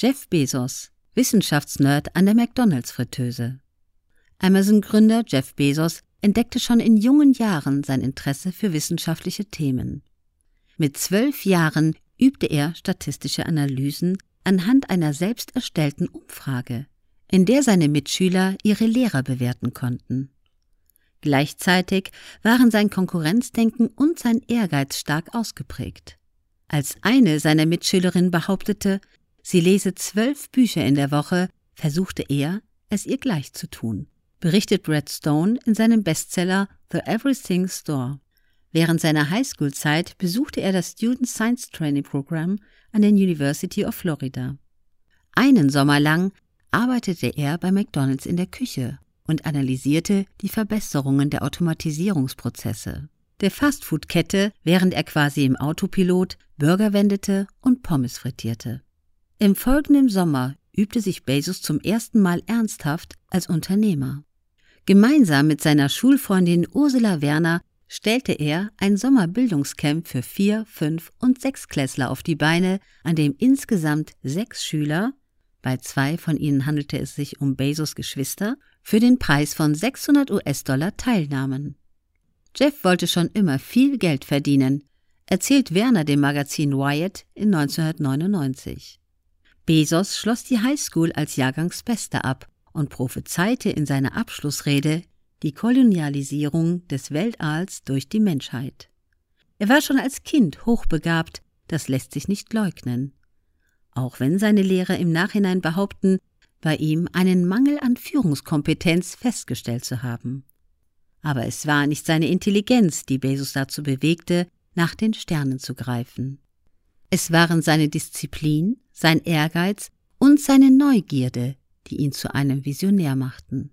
Jeff Bezos, Wissenschaftsnerd an der McDonalds-Fritteuse. Amazon-Gründer Jeff Bezos entdeckte schon in jungen Jahren sein Interesse für wissenschaftliche Themen. Mit zwölf Jahren übte er statistische Analysen anhand einer selbst erstellten Umfrage, in der seine Mitschüler ihre Lehrer bewerten konnten. Gleichzeitig waren sein Konkurrenzdenken und sein Ehrgeiz stark ausgeprägt. Als eine seiner Mitschülerinnen behauptete, sie lese zwölf Bücher in der Woche, versuchte er, es ihr gleich zu tun, berichtet Brad Stone in seinem Bestseller The Everything Store. Während seiner Highschool-Zeit besuchte er das Student Science Training Program an der University of Florida. Einen Sommer lang arbeitete er bei McDonald's in der Küche und analysierte die Verbesserungen der Automatisierungsprozesse der Fastfood-Kette, während er quasi im Autopilot Burger wendete und Pommes frittierte. Im folgenden Sommer übte sich Bezos zum ersten Mal ernsthaft als Unternehmer. Gemeinsam mit seiner Schulfreundin Ursula Werner stellte er ein Sommerbildungscamp für vier, fünf und sechs Klässler auf die Beine, an dem insgesamt sechs Schüler, bei zwei von ihnen handelte es sich um Bezos Geschwister, für den Preis von 600 US-Dollar teilnahmen. Jeff wollte schon immer viel Geld verdienen, erzählt Werner dem Magazin Wyatt in 1999. Bezos schloss die Highschool als Jahrgangsbester ab und prophezeite in seiner Abschlussrede die Kolonialisierung des Weltalls durch die Menschheit. Er war schon als Kind hochbegabt, das lässt sich nicht leugnen. Auch wenn seine Lehrer im Nachhinein behaupten, bei ihm einen Mangel an Führungskompetenz festgestellt zu haben. Aber es war nicht seine Intelligenz, die Bezos dazu bewegte, nach den Sternen zu greifen. Es waren seine Disziplin, sein Ehrgeiz und seine Neugierde, die ihn zu einem Visionär machten.